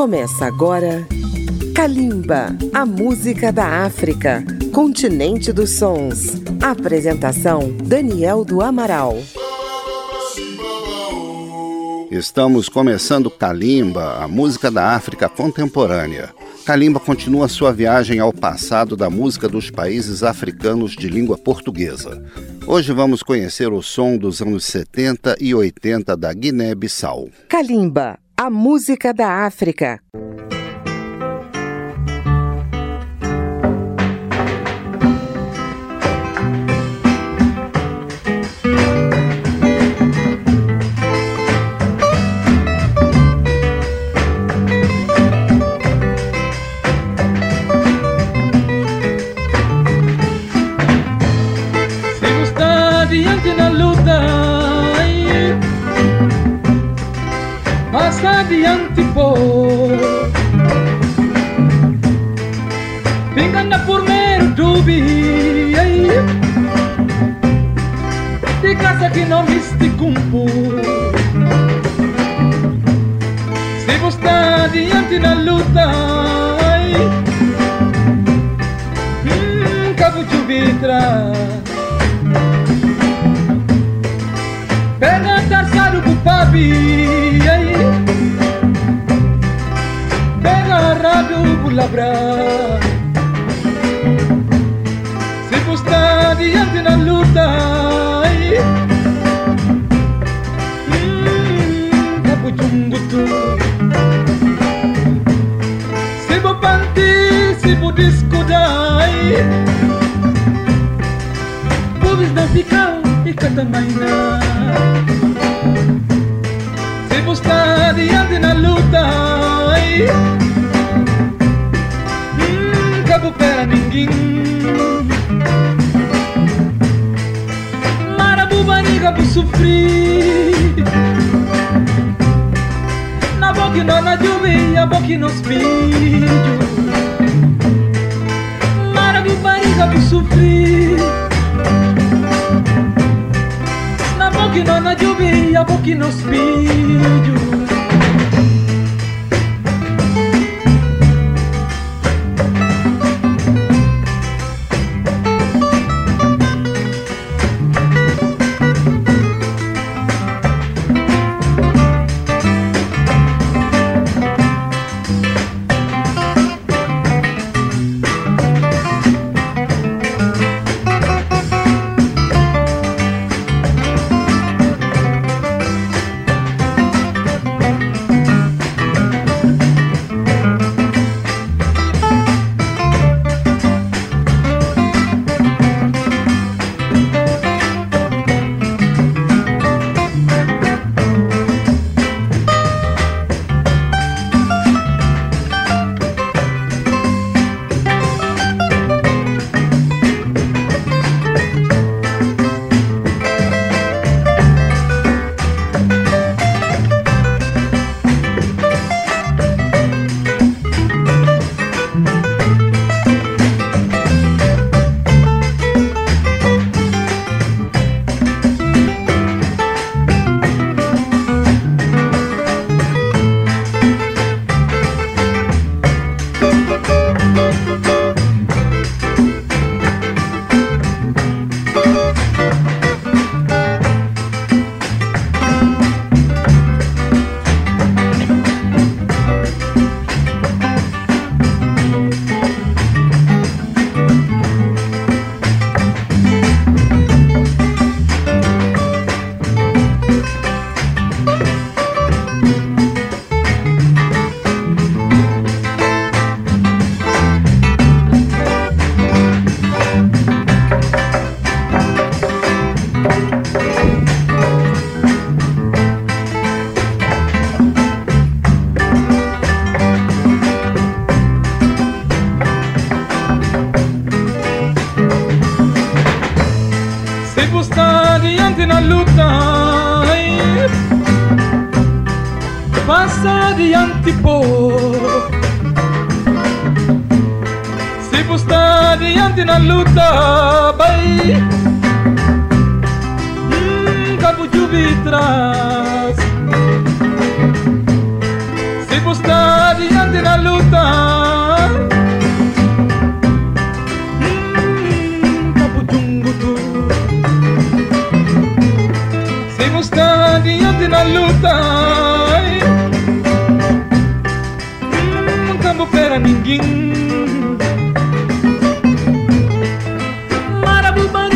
Começa agora Kalimba, a música da África, continente dos sons. Apresentação Daniel do Amaral. Estamos começando Kalimba, a música da África contemporânea. Kalimba continua sua viagem ao passado da música dos países africanos de língua portuguesa. Hoje vamos conhecer o som dos anos 70 e 80 da Guiné-Bissau. Kalimba, a música da África. Adiante pô Vinganda por mero dubi De casa que não viste cumpo Se você está adiante na luta hum, Cabo de vidra. Pega tarçado pro papi labrar. Se você está diante na luta, hum, capo chumbutu. Se vou panti, se vou discudar, Pobres não ficam e catamaina. Se você está diante na luta, recupera Bu sofrer Na boca não na juve, a boca no espelho Marabu baniga bu sofrer Na boca não na juve, a boca no espelho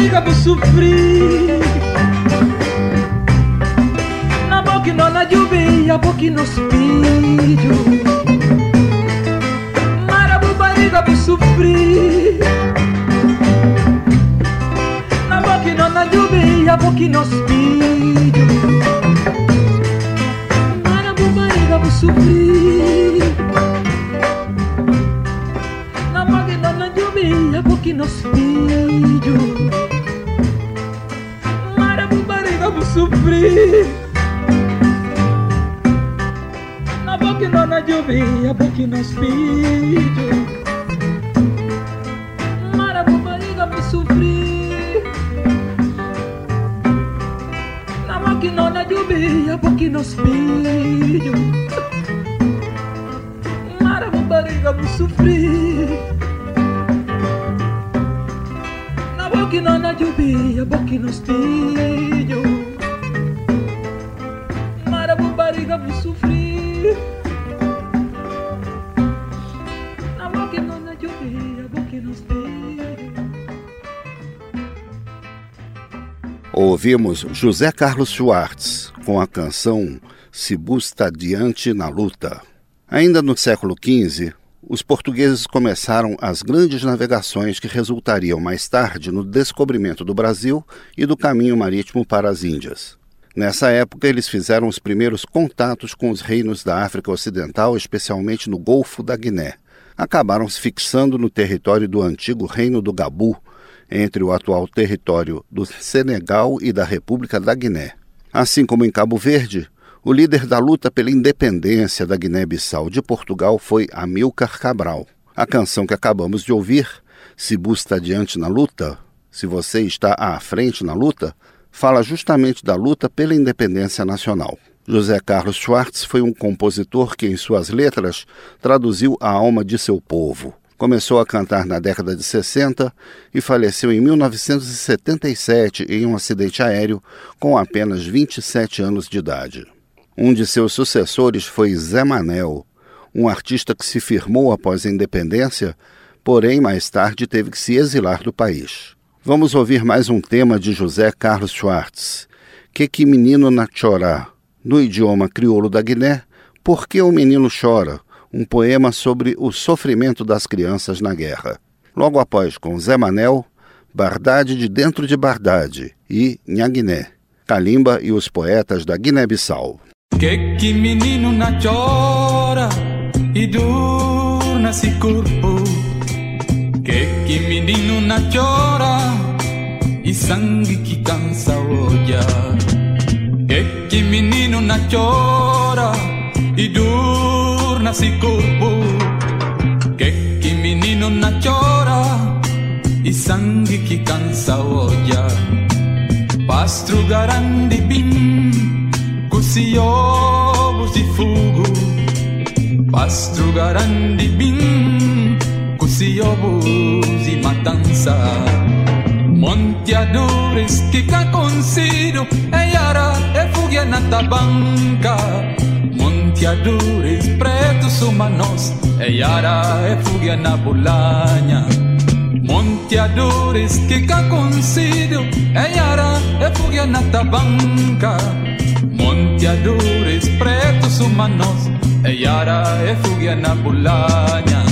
Barriga vou sofrer. Na boca não na lluvia, boca no espelho. Marabu barriga vou sofrer. Na boca não na lluvia, boca no espelho. Marabu barriga vou sofrer. Na boca não na lluvia, boca no espelho sofrer. Na boca não na lluvia, boca no espelho Marabu barriga vou sofrer Na boca não na lluvia, boca no espelho Marabu barriga vou sofrer Na boca não na lluvia, boca no espelho Ouvimos José Carlos Schwartz com a canção Cibu está diante na luta. Ainda no século XV, os portugueses começaram as grandes navegações que resultariam mais tarde no descobrimento do Brasil e do caminho marítimo para as Índias. Nessa época, eles fizeram os primeiros contatos com os reinos da África Ocidental, especialmente no Golfo da Guiné. Acabaram se fixando no território do antigo Reino do Gabu, entre o atual território do Senegal e da República da Guiné. Assim como em Cabo Verde, o líder da luta pela independência da Guiné-Bissau de Portugal foi Amilcar Cabral. A canção que acabamos de ouvir, Se Busta Adiante na Luta, Se Você Está à Frente na Luta, fala justamente da luta pela independência nacional. José Carlos Schwartz foi um compositor que, em suas letras, traduziu a alma de seu povo. Começou a cantar na década de 60 e faleceu em 1977 em um acidente aéreo com apenas 27 anos de idade. Um de seus sucessores foi Zé Manel, um artista que se firmou após a independência, porém mais tarde teve que se exilar do país. Vamos ouvir mais um tema de José Carlos Schwartz, Que que menino na chorá, no idioma crioulo da Guiné, Por que o menino chora? Um poema sobre o sofrimento das crianças na guerra. Logo após, com Zé Manel, Bardade de Dentro de Bardade e Nhaguiné, Kalimba e os poetas da Guiné-Bissau. Que que menino na chora e dor nesse corpo Que que menino na chora e sangue que cansa olhar Que que menino na chora e dor nesse corpo Que que menino na chora e sangue que cansa olhar Pastro garandi bim Così ovos di fogo Pastro garandi bim Così ovos di matanza Monteadores que ca consido E yara e fugia na tabanca humanos E yara e fugia na bolanha Monteadores que ca consido E yara e fugia na tabanca. Monteadores pretos humanos E yara e fugia na bolanha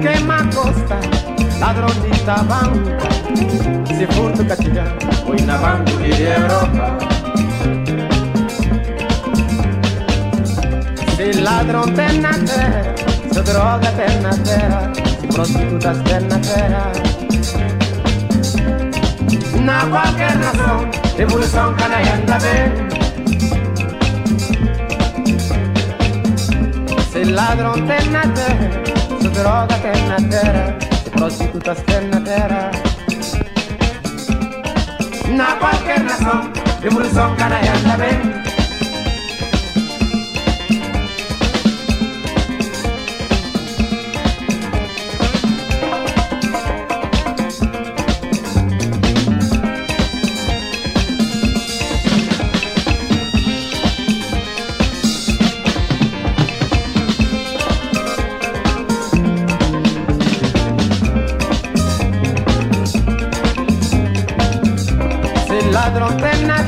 queima costa, ladronita banca, se furto castigliano, o in avanti di Europa. Se ladron te na terra, se droga te na terra, se prostituta te na terra. Na qualquer nação, revolução canai anda bem. Se ladron te na terra, droga che è una terra, e prostituta terra. Na qualche razón, de murzón canalla.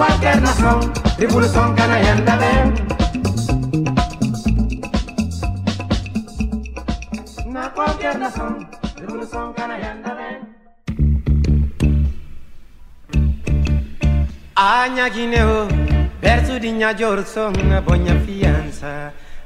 qualquer nação, revolução canaianda vem. Na qualquer nação, revolução canaianda vem. A Guineu, perto de Nha Jorson, a bonha fiança.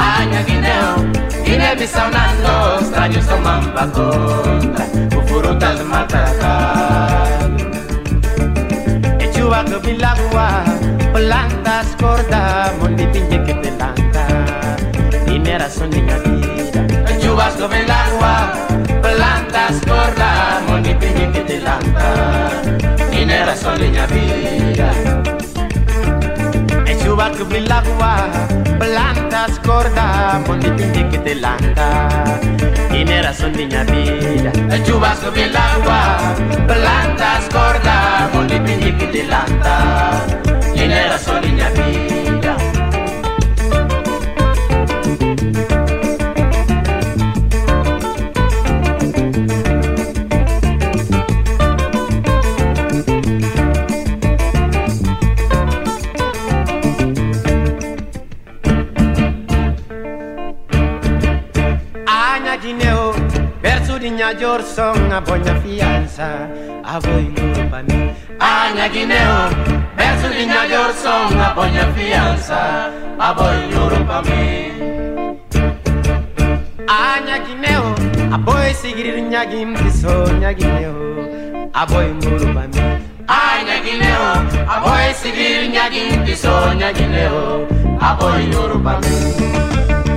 Anya gineo, gine bisa nando, nostra E mamba contra o furo das matacas Plantas Mondi pinje que pelanta gine soninga vida E chua que bilagua Plantas Mondi pinje que pelanta Dinera soninga vida buat ke bilang wah Pelantas corda Bonito de que te lanta Tiene niña vida. Chubas ke bilang wah Pelantas corda Bonito de que te lanta Tiene niña vida. Ñayor son a boña fianza, a voi pa mi. Aña Guineo, verso di Ñayor son a poña fianza, a boi Europa mi. Aña Guineo, a boi seguir Ñagim tiso Ñaguineo, a boi muro pa mi. Aña Guineo, a boi seguir Ñagin tiso Ñaguineo, a boi Europa mi.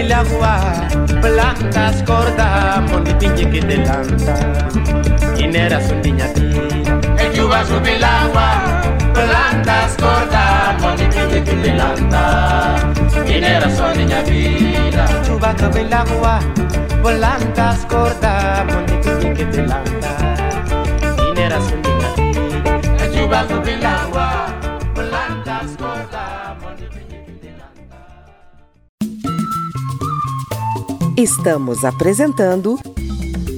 el agua, plantas corta, moni piñe que te lanta, inera su niña tira. El yuba sube el agua, plantas corta, moni piñe que te lanta, inera su niña tira. El yuba sube el agua, plantas corta, moni piñe que te lanta, inera su niña tira. El yuba sube el agua. Estamos apresentando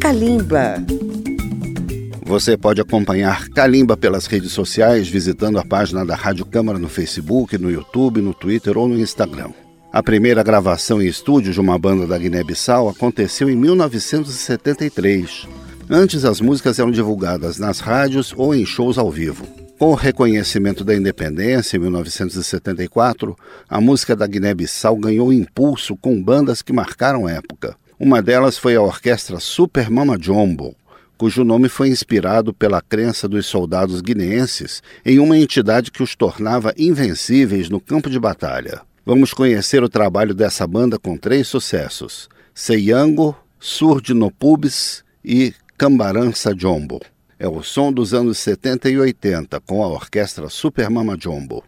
Kalimba. Você pode acompanhar Kalimba pelas redes sociais visitando a página da Rádio Câmara no Facebook, no YouTube, no Twitter ou no Instagram. A primeira gravação em estúdio de uma banda da Guiné-Bissau aconteceu em 1973. Antes, as músicas eram divulgadas nas rádios ou em shows ao vivo. Com o reconhecimento da independência em 1974, a música da Guiné-Bissau ganhou impulso com bandas que marcaram época. Uma delas foi a orquestra Super Mama Jumbo, cujo nome foi inspirado pela crença dos soldados guineenses em uma entidade que os tornava invencíveis no campo de batalha. Vamos conhecer o trabalho dessa banda com três sucessos: Seiyango, Surdi no Pubis e Cambarança Jombo. É o som dos anos 70 e 80 com a orquestra Super Mama Jumbo.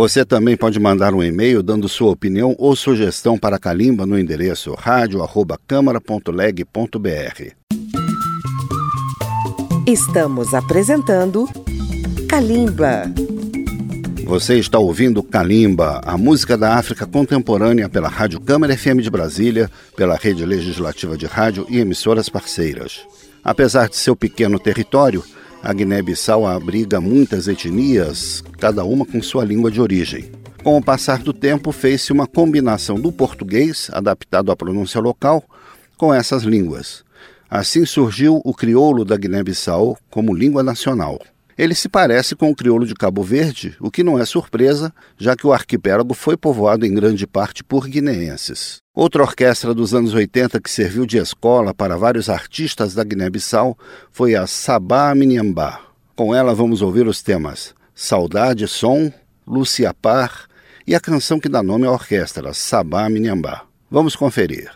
Você também pode mandar um e-mail dando sua opinião ou sugestão para Calimba no endereço radio@câmara.leg.br. Estamos apresentando Calimba. Você está ouvindo Calimba, a música da África contemporânea pela Rádio Câmara FM de Brasília, pela Rede Legislativa de Rádio e emissoras parceiras. Apesar de seu pequeno território, a Guiné-Bissau abriga muitas etnias, cada uma com sua língua de origem. Com o passar do tempo, fez-se uma combinação do português, adaptado à pronúncia local, com essas línguas. Assim surgiu o crioulo da Guiné-Bissau como língua nacional. Ele se parece com o crioulo de Cabo Verde, o que não é surpresa, já que o arquipélago foi povoado em grande parte por guineenses. Outra orquestra dos anos 80 que serviu de escola para vários artistas da Guiné-Bissau foi a Sabá Miniambá. Com ela vamos ouvir os temas Saudade Som, Lucia Par e a canção que dá nome à orquestra, Sabá Miniambá. Vamos conferir.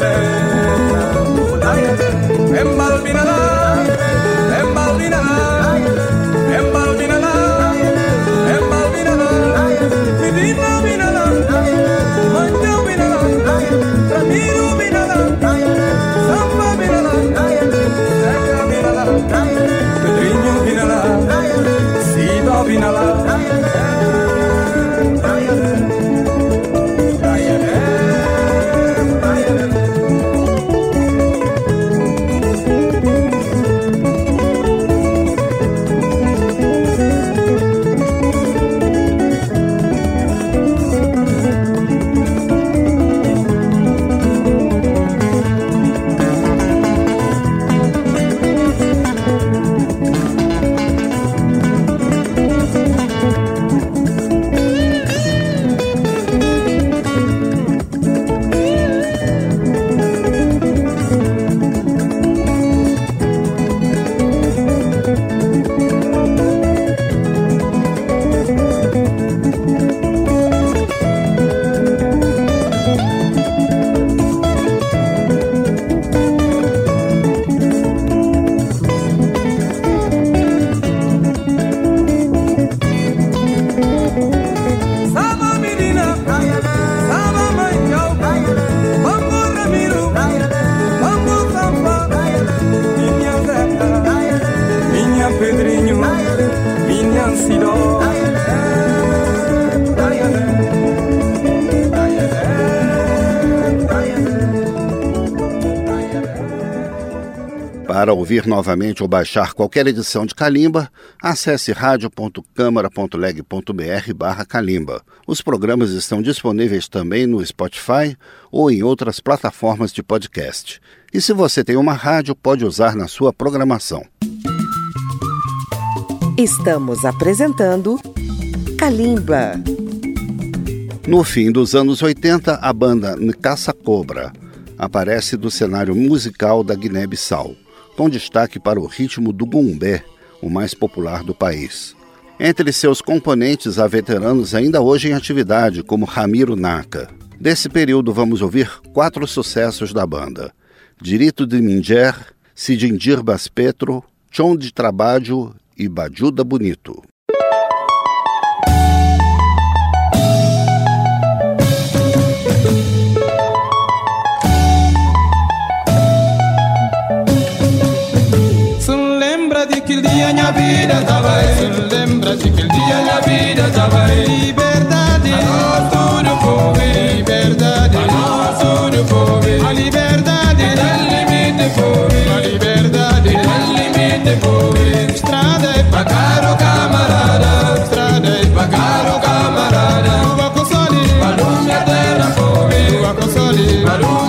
baby. Para ouvir novamente ou baixar qualquer edição de Calimba, acesse radio.câmara.leg.br barra Calimba. Os programas estão disponíveis também no Spotify ou em outras plataformas de podcast. E se você tem uma rádio, pode usar na sua programação. Estamos apresentando Calimba. No fim dos anos 80, a banda Nkassa Cobra aparece do cenário musical da Guiné-Bissau com destaque para o ritmo do gumbé, o mais popular do país. Entre seus componentes há veteranos ainda hoje em atividade, como Ramiro Naka. Desse período vamos ouvir quatro sucessos da banda: Dirito de Minger, Sidindir Baspetro, Chon de Trabalho e Bajuda Bonito. vida estaba él. Lembra-se que el día la vida estaba él. Liberdade, a pobre. Liberdade, nosso no pobre. A liberdade, del limite pobre. A liberdade, del limite pobre. Estrada caro camarada. Estrada pra caro camarada. Pobre. Rua com sole, barulho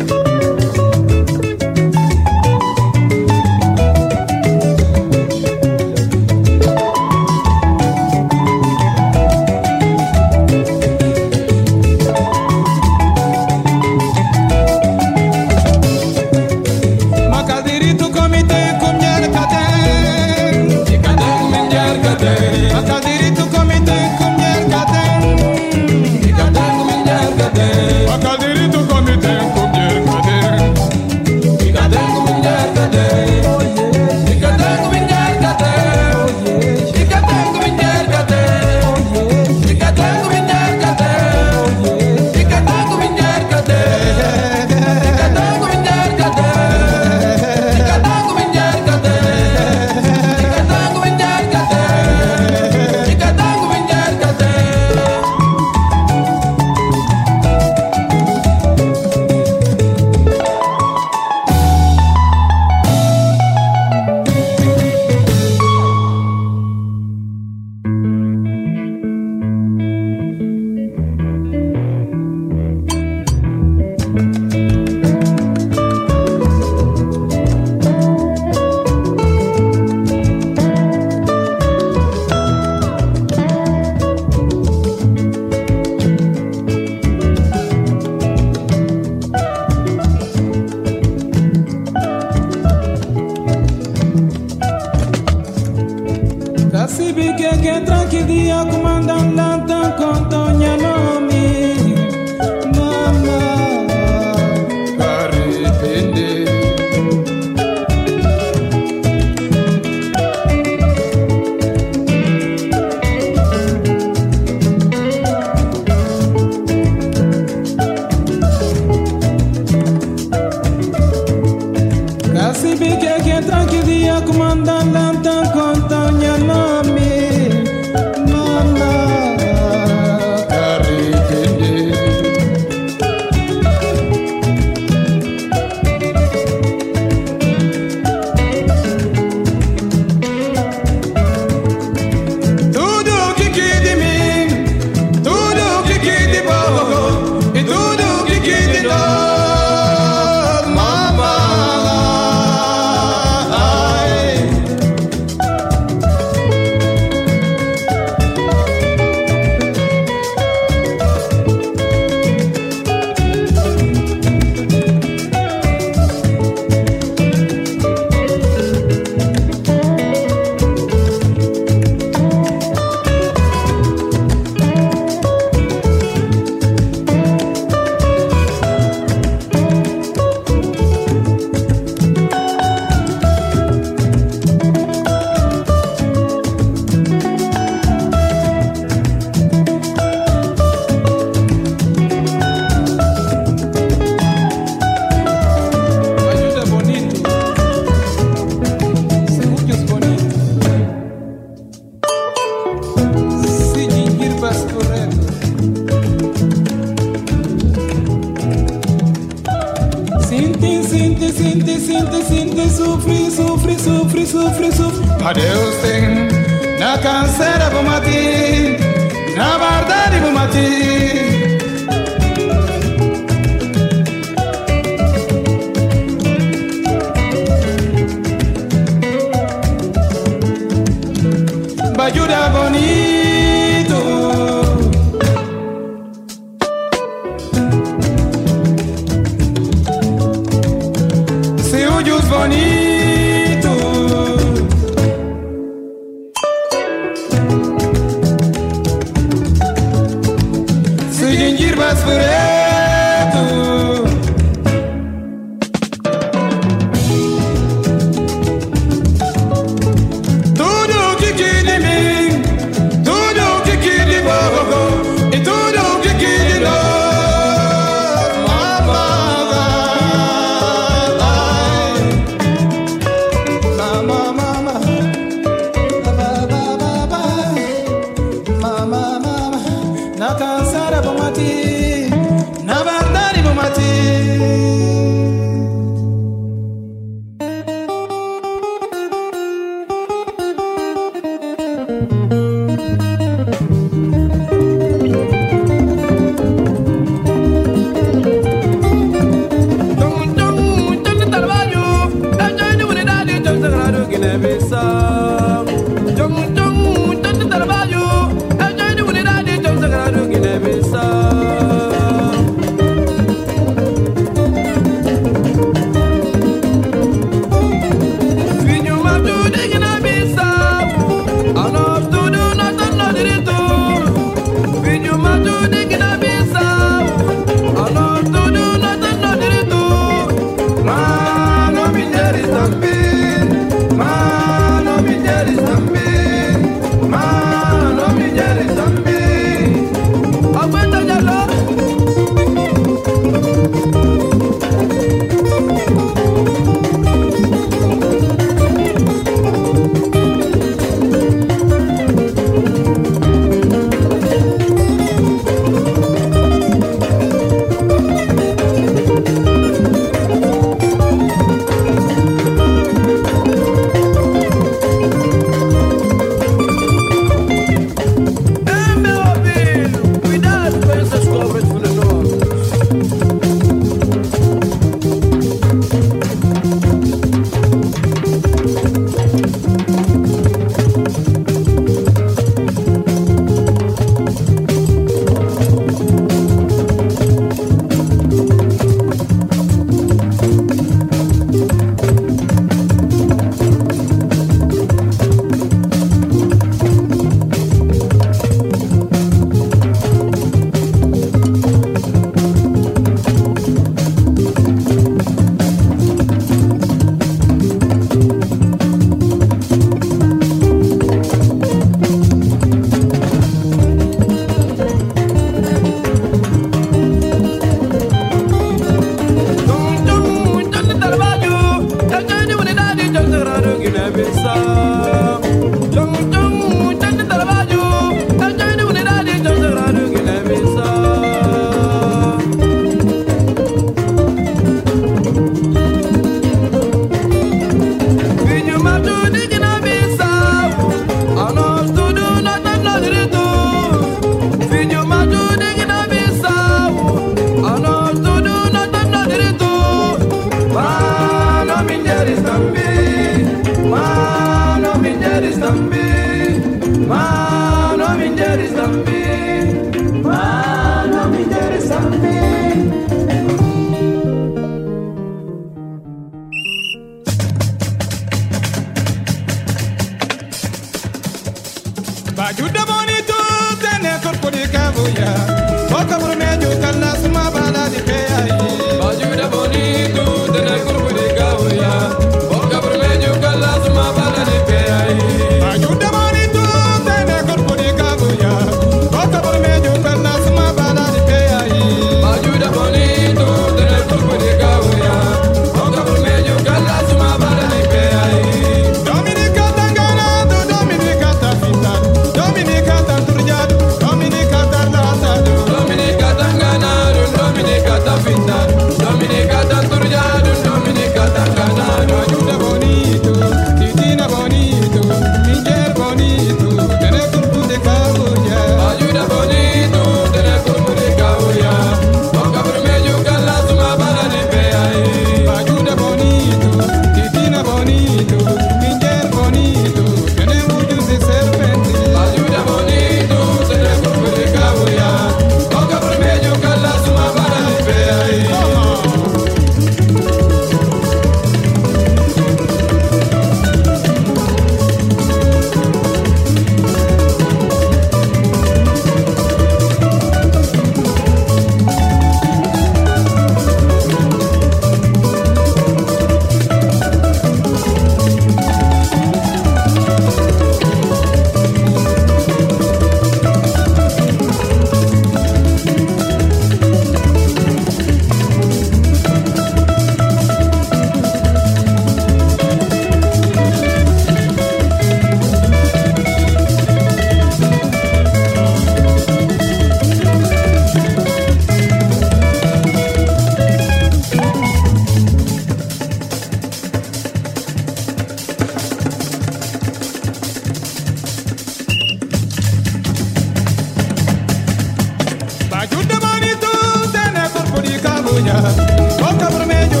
Boca por medio,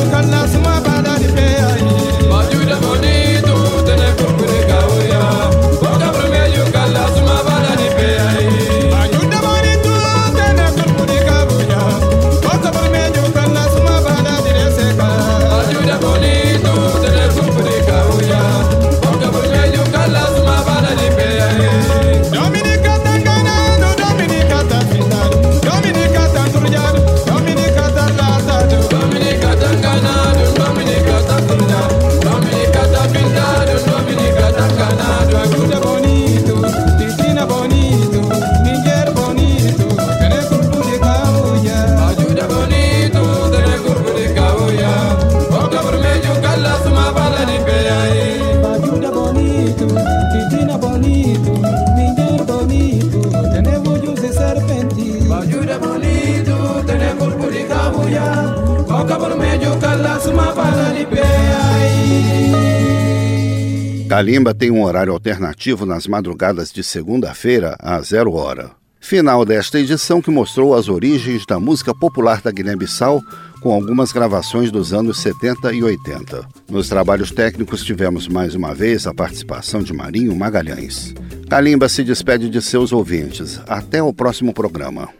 Calimba tem um horário alternativo nas madrugadas de segunda-feira a zero hora. Final desta edição que mostrou as origens da música popular da Guiné-Bissau com algumas gravações dos anos 70 e 80. Nos trabalhos técnicos tivemos mais uma vez a participação de Marinho Magalhães. Calimba se despede de seus ouvintes. Até o próximo programa.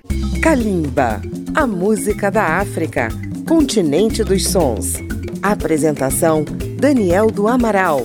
Calimba, a música da África, continente dos sons. Apresentação: Daniel do Amaral.